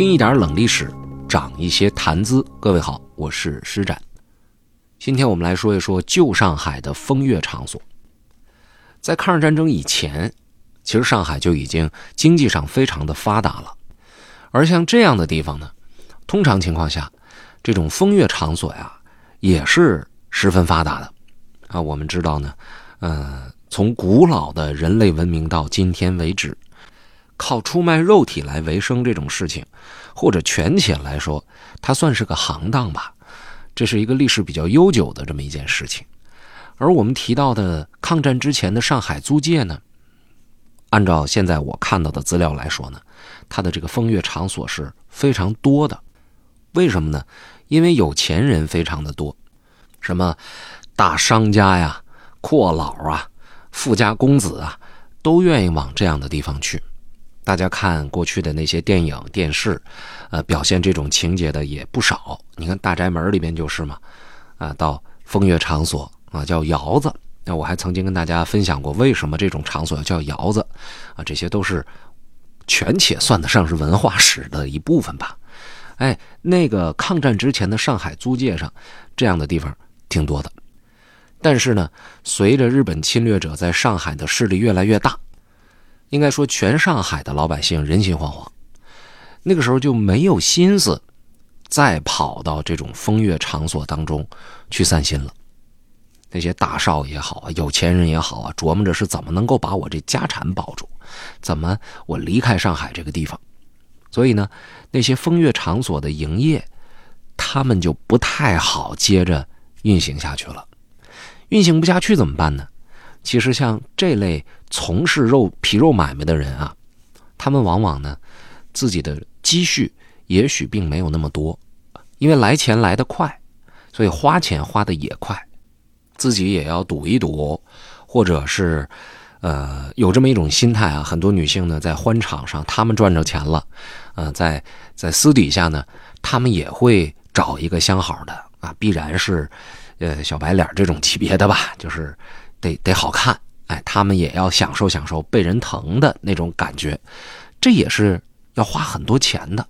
听一点冷历史，长一些谈资。各位好，我是施展。今天我们来说一说旧上海的风月场所。在抗日战争以前，其实上海就已经经济上非常的发达了。而像这样的地方呢，通常情况下，这种风月场所呀，也是十分发达的。啊，我们知道呢，呃，从古老的人类文明到今天为止。靠出卖肉体来为生这种事情，或者权钱来说，它算是个行当吧。这是一个历史比较悠久的这么一件事情。而我们提到的抗战之前的上海租界呢，按照现在我看到的资料来说呢，它的这个风月场所是非常多的。为什么呢？因为有钱人非常的多，什么大商家呀、阔佬啊、富家公子啊，都愿意往这样的地方去。大家看过去的那些电影、电视，呃，表现这种情节的也不少。你看《大宅门》里边就是嘛，啊，到风月场所啊叫窑子。那我还曾经跟大家分享过，为什么这种场所要叫窑子啊？这些都是全且算得上是文化史的一部分吧。哎，那个抗战之前的上海租界上，这样的地方挺多的。但是呢，随着日本侵略者在上海的势力越来越大。应该说，全上海的老百姓人心惶惶，那个时候就没有心思再跑到这种风月场所当中去散心了。那些大少也好啊，有钱人也好啊，琢磨着是怎么能够把我这家产保住，怎么我离开上海这个地方。所以呢，那些风月场所的营业，他们就不太好接着运行下去了。运行不下去怎么办呢？其实像这类从事肉皮肉买卖的人啊，他们往往呢，自己的积蓄也许并没有那么多，因为来钱来得快，所以花钱花的也快，自己也要赌一赌，或者是，呃，有这么一种心态啊。很多女性呢，在欢场上她们赚着钱了，呃，在在私底下呢，她们也会找一个相好的啊，必然是，呃，小白脸这种级别的吧，就是。得得好看，哎，他们也要享受享受被人疼的那种感觉，这也是要花很多钱的。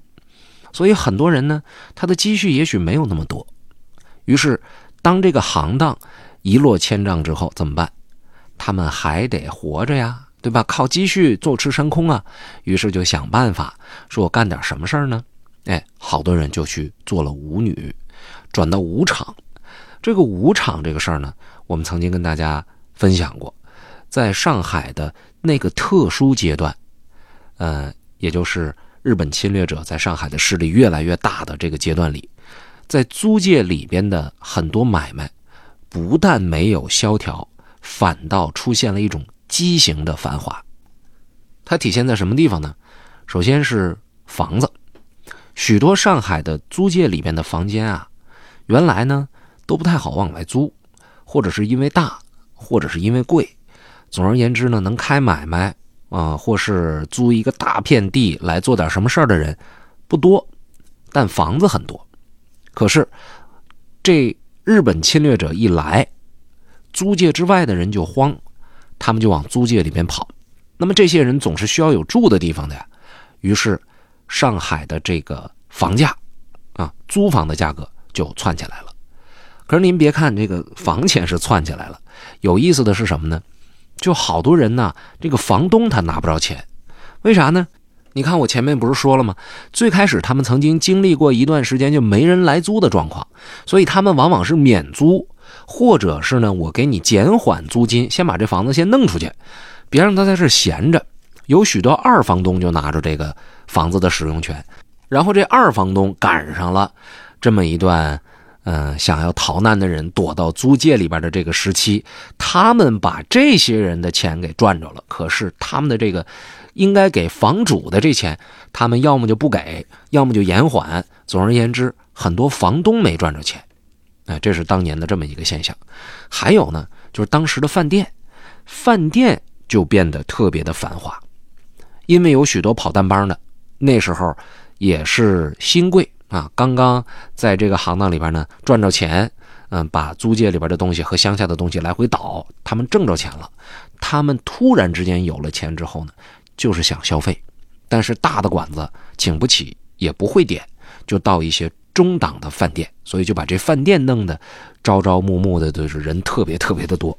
所以很多人呢，他的积蓄也许没有那么多，于是当这个行当一落千丈之后怎么办？他们还得活着呀，对吧？靠积蓄坐吃山空啊。于是就想办法说，我干点什么事儿呢？哎，好多人就去做了舞女，转到舞场。这个舞场这个事儿呢，我们曾经跟大家。分享过，在上海的那个特殊阶段，呃，也就是日本侵略者在上海的势力越来越大的这个阶段里，在租界里边的很多买卖，不但没有萧条，反倒出现了一种畸形的繁华。它体现在什么地方呢？首先是房子，许多上海的租界里边的房间啊，原来呢都不太好往外租，或者是因为大。或者是因为贵，总而言之呢，能开买卖啊，或是租一个大片地来做点什么事儿的人不多，但房子很多。可是这日本侵略者一来，租界之外的人就慌，他们就往租界里边跑。那么这些人总是需要有住的地方的呀，于是上海的这个房价啊，租房的价格就窜起来了。可是您别看这个房钱是窜起来了，有意思的是什么呢？就好多人呢，这个房东他拿不着钱，为啥呢？你看我前面不是说了吗？最开始他们曾经经历过一段时间就没人来租的状况，所以他们往往是免租，或者是呢，我给你减缓租金，先把这房子先弄出去，别让他在这闲着。有许多二房东就拿着这个房子的使用权，然后这二房东赶上了这么一段。嗯，想要逃难的人躲到租界里边的这个时期，他们把这些人的钱给赚着了。可是他们的这个应该给房主的这钱，他们要么就不给，要么就延缓。总而言之，很多房东没赚着钱。哎，这是当年的这么一个现象。还有呢，就是当时的饭店，饭店就变得特别的繁华，因为有许多跑单帮的，那时候也是新贵。啊，刚刚在这个行当里边呢赚着钱，嗯，把租界里边的东西和乡下的东西来回倒，他们挣着钱了。他们突然之间有了钱之后呢，就是想消费，但是大的馆子请不起也不会点，就到一些中档的饭店，所以就把这饭店弄得朝朝暮暮的，都是人特别特别的多。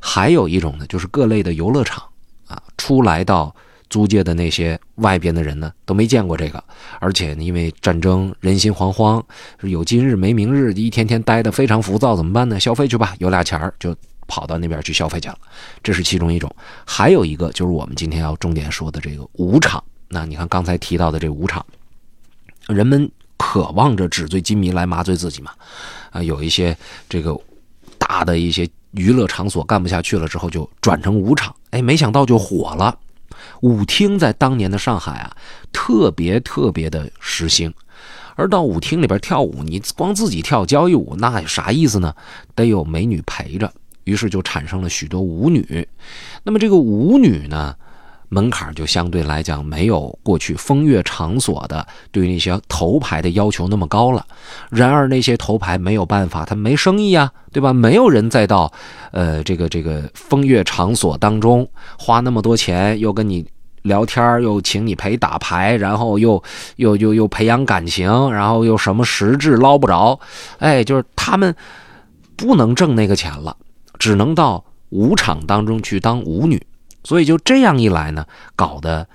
还有一种呢，就是各类的游乐场啊，初来到租界的那些外边的人呢，都没见过这个，而且因为战争人心惶惶，有今日没明日，一天天待的非常浮躁，怎么办呢？消费去吧，有俩钱儿就跑到那边去消费去了，这是其中一种。还有一个就是我们今天要重点说的这个舞场。那你看刚才提到的这舞场，人们渴望着纸醉金迷来麻醉自己嘛？啊，有一些这个大的一些娱乐场所干不下去了之后，就转成舞场。哎，没想到就火了。舞厅在当年的上海啊，特别特别的时兴。而到舞厅里边跳舞，你光自己跳交谊舞，那有啥意思呢？得有美女陪着。于是就产生了许多舞女。那么这个舞女呢？门槛就相对来讲没有过去风月场所的对那些头牌的要求那么高了。然而那些头牌没有办法，他没生意呀，对吧？没有人再到，呃，这个这个风月场所当中花那么多钱，又跟你聊天，又请你陪打牌，然后又又又又培养感情，然后又什么实质捞不着。哎，就是他们不能挣那个钱了，只能到舞场当中去当舞女。所以就这样一来呢，搞得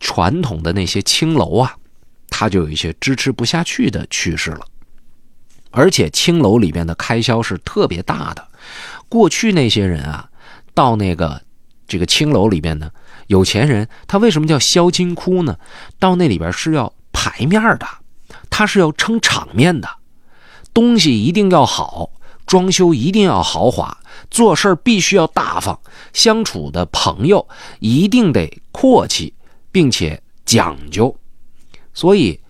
传统的那些青楼啊，它就有一些支持不下去的趋势了。而且青楼里边的开销是特别大的。过去那些人啊，到那个这个青楼里边呢，有钱人他为什么叫销金窟呢？到那里边是要牌面的，他是要撑场面的，东西一定要好。装修一定要豪华，做事必须要大方，相处的朋友一定得阔气，并且讲究。所以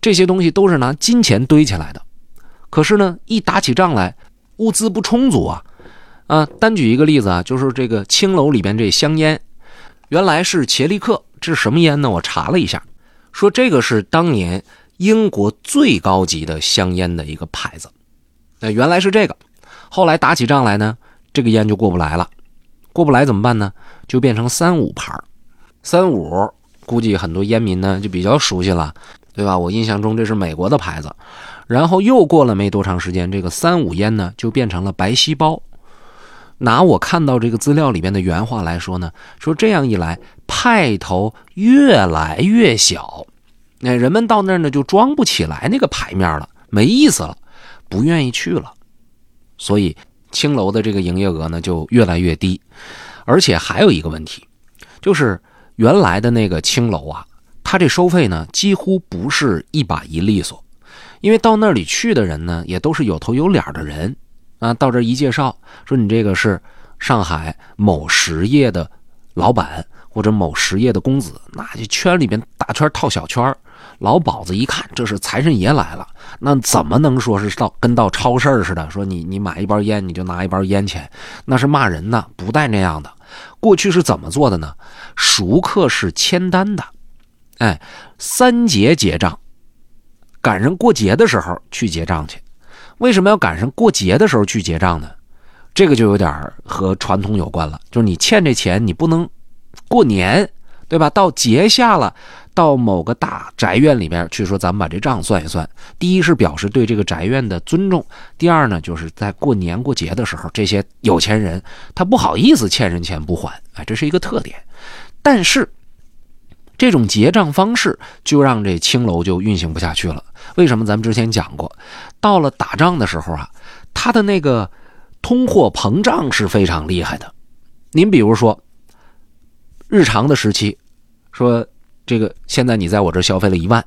这些东西都是拿金钱堆起来的。可是呢，一打起仗来，物资不充足啊！啊，单举一个例子啊，就是这个青楼里边这香烟，原来是切利克，这是什么烟呢？我查了一下，说这个是当年英国最高级的香烟的一个牌子。那原来是这个。后来打起仗来呢，这个烟就过不来了，过不来怎么办呢？就变成三五牌三五估计很多烟民呢就比较熟悉了，对吧？我印象中这是美国的牌子。然后又过了没多长时间，这个三五烟呢就变成了白细胞。拿我看到这个资料里边的原话来说呢，说这样一来派头越来越小，那人们到那儿呢就装不起来那个牌面了，没意思了，不愿意去了。所以青楼的这个营业额呢就越来越低，而且还有一个问题，就是原来的那个青楼啊，它这收费呢几乎不是一把一利索，因为到那里去的人呢也都是有头有脸的人啊，到这一介绍说你这个是上海某实业的老板或者某实业的公子，那就圈里边大圈套小圈老鸨子一看这是财神爷来了。那怎么能说是到跟到超市似的？说你你买一包烟，你就拿一包烟钱，那是骂人呢，不带那样的。过去是怎么做的呢？熟客是签单的，哎，三节结账，赶上过节的时候去结账去。为什么要赶上过节的时候去结账呢？这个就有点和传统有关了，就是你欠这钱，你不能过年，对吧？到节下了。到某个大宅院里边去说，咱们把这账算一算。第一是表示对这个宅院的尊重，第二呢，就是在过年过节的时候，这些有钱人他不好意思欠人钱不还，哎，这是一个特点。但是这种结账方式就让这青楼就运行不下去了。为什么？咱们之前讲过，到了打仗的时候啊，他的那个通货膨胀是非常厉害的。您比如说，日常的时期，说。这个现在你在我这消费了一万，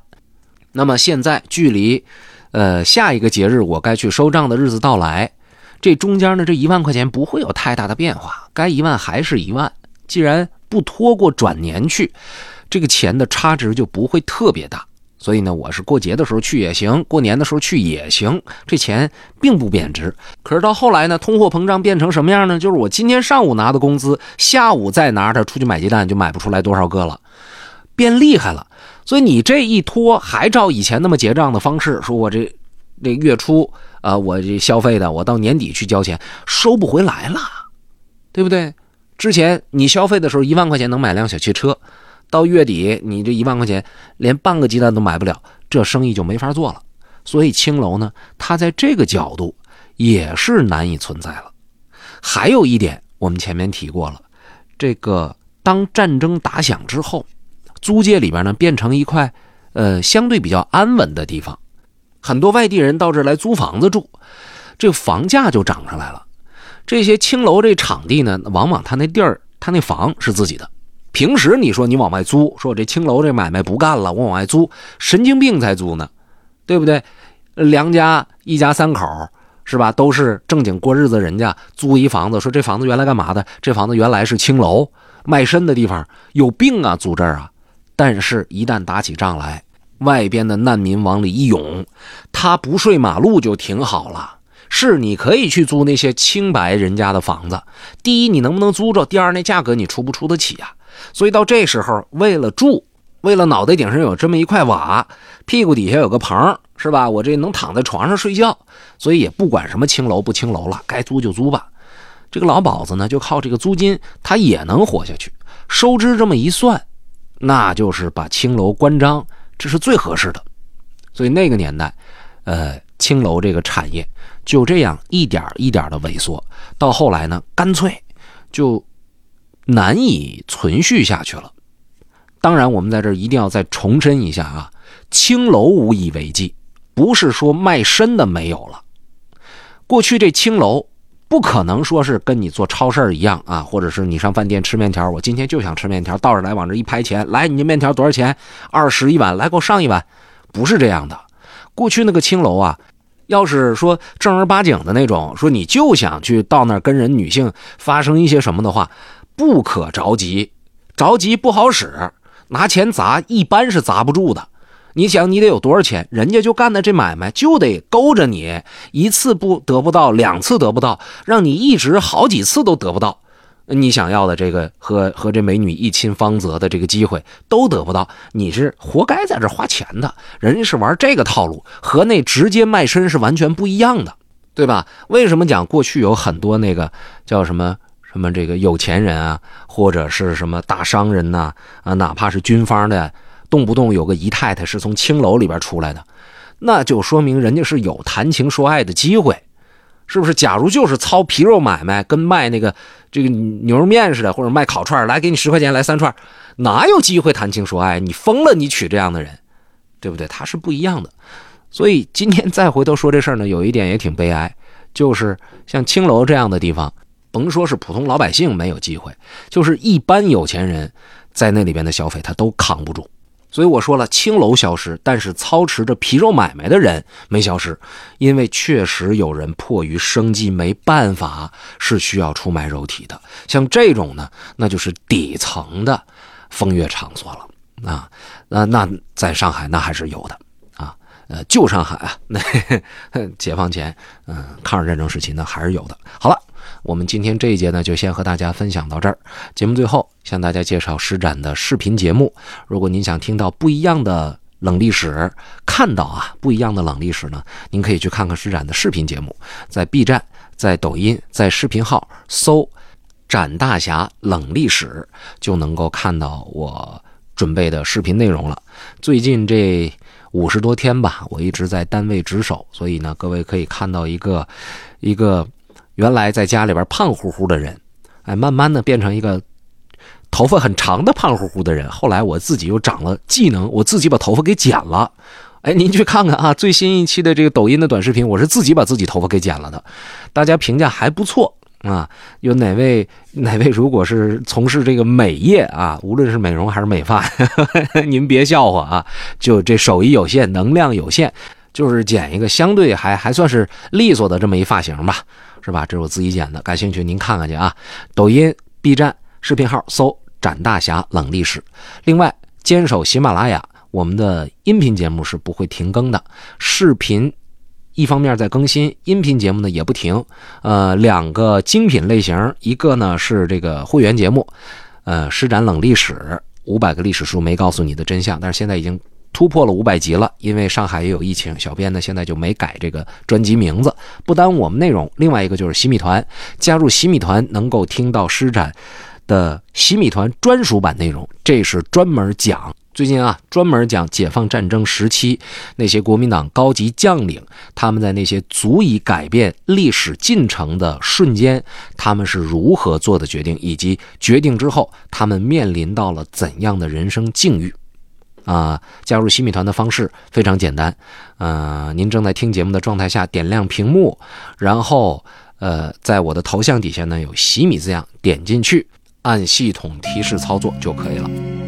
那么现在距离，呃，下一个节日我该去收账的日子到来，这中间呢这一万块钱不会有太大的变化，该一万还是一万。既然不拖过转年去，这个钱的差值就不会特别大。所以呢，我是过节的时候去也行，过年的时候去也行，这钱并不贬值。可是到后来呢，通货膨胀变成什么样呢？就是我今天上午拿的工资，下午再拿着出去买鸡蛋就买不出来多少个了。变厉害了，所以你这一拖还照以前那么结账的方式，说我这这月初啊，我这消费的，我到年底去交钱，收不回来了，对不对？之前你消费的时候一万块钱能买辆小汽车，到月底你这一万块钱连半个鸡蛋都买不了，这生意就没法做了。所以青楼呢，它在这个角度也是难以存在了。还有一点，我们前面提过了，这个当战争打响之后，租界里边呢变成一块呃相对比较安稳的地方，很多外地人到这儿来租房子住，这房价就涨上来了。这些青楼这场地呢，往往他那地儿他那房是自己的。平时你说你往外租，说我这青楼这买卖不干了，我往外租，神经病才租呢，对不对？梁家一家三口是吧，都是正经过日子，人家租一房子，说这房子原来干嘛的？这房子原来是青楼卖身的地方，有病啊，租这儿啊！但是，一旦打起仗来，外边的难民往里一涌，他不睡马路就挺好了。是，你可以去租那些清白人家的房子。第一，你能不能租着？第二，那价格你出不出得起呀？所以到这时候，为了住，为了脑袋顶上有这么一块瓦，屁股底下有个棚，是吧？我这能躺在床上睡觉，所以也不管什么青楼不青楼了，该租就租吧。这个老鸨子呢，就靠这个租金，他也能活下去。收支这么一算，那就是把青楼关张，这是最合适的。所以那个年代，呃，青楼这个产业就这样一点一点的萎缩，到后来呢，干脆就。难以存续下去了。当然，我们在这一定要再重申一下啊，青楼无以为继，不是说卖身的没有了。过去这青楼不可能说是跟你做超市一样啊，或者是你上饭店吃面条，我今天就想吃面条，到这来往这一拍钱，来，你这面条多少钱？二十一碗，来给我上一碗，不是这样的。过去那个青楼啊，要是说正儿八经的那种，说你就想去到那儿跟人女性发生一些什么的话。不可着急，着急不好使，拿钱砸一般是砸不住的。你想，你得有多少钱，人家就干的这买卖就得勾着你，一次不得不到，两次得不到，让你一直好几次都得不到，你想要的这个和和这美女一亲芳泽的这个机会都得不到，你是活该在这花钱的。人家是玩这个套路，和那直接卖身是完全不一样的，对吧？为什么讲过去有很多那个叫什么？什么这个有钱人啊，或者是什么大商人呐，啊，哪怕是军方的，动不动有个姨太太是从青楼里边出来的，那就说明人家是有谈情说爱的机会，是不是？假如就是操皮肉买卖，跟卖那个这个牛肉面似的，或者卖烤串来给你十块钱来三串，哪有机会谈情说爱？你疯了，你娶这样的人，对不对？他是不一样的。所以今天再回头说这事儿呢，有一点也挺悲哀，就是像青楼这样的地方。甭说是普通老百姓没有机会，就是一般有钱人，在那里边的消费他都扛不住。所以我说了，青楼消失，但是操持着皮肉买卖的人没消失，因为确实有人迫于生计没办法，是需要出卖肉体的。像这种呢，那就是底层的风月场所了啊。那那在上海那还是有的啊。呃，旧上海啊，那 解放前，嗯，抗日战争时期那还是有的。好了。我们今天这一节呢，就先和大家分享到这儿。节目最后向大家介绍施展的视频节目。如果您想听到不一样的冷历史，看到啊不一样的冷历史呢，您可以去看看施展的视频节目，在 B 站、在抖音、在视频号搜“展大侠冷历史”，就能够看到我准备的视频内容了。最近这五十多天吧，我一直在单位值守，所以呢，各位可以看到一个一个。原来在家里边胖乎乎的人，哎，慢慢的变成一个头发很长的胖乎乎的人。后来我自己又长了技能，我自己把头发给剪了。哎，您去看看啊，最新一期的这个抖音的短视频，我是自己把自己头发给剪了的，大家评价还不错啊。有哪位哪位如果是从事这个美业啊，无论是美容还是美发，您别笑话啊，就这手艺有限，能量有限，就是剪一个相对还还算是利索的这么一发型吧。是吧？这是我自己剪的，感兴趣您看看去啊。抖音、B 站视频号搜“展大侠冷历史”。另外，坚守喜马拉雅，我们的音频节目是不会停更的。视频一方面在更新，音频节目呢也不停。呃，两个精品类型，一个呢是这个会员节目，呃，施展冷历史，五百个历史书没告诉你的真相，但是现在已经。突破了五百集了，因为上海也有疫情，小编呢现在就没改这个专辑名字，不耽误我们内容。另外一个就是洗米团，加入洗米团能够听到施展的洗米团专属版内容，这是专门讲最近啊，专门讲解放战争时期那些国民党高级将领，他们在那些足以改变历史进程的瞬间，他们是如何做的决定，以及决定之后他们面临到了怎样的人生境遇。啊，加入洗米团的方式非常简单，呃，您正在听节目的状态下，点亮屏幕，然后呃，在我的头像底下呢有洗米字样，点进去，按系统提示操作就可以了。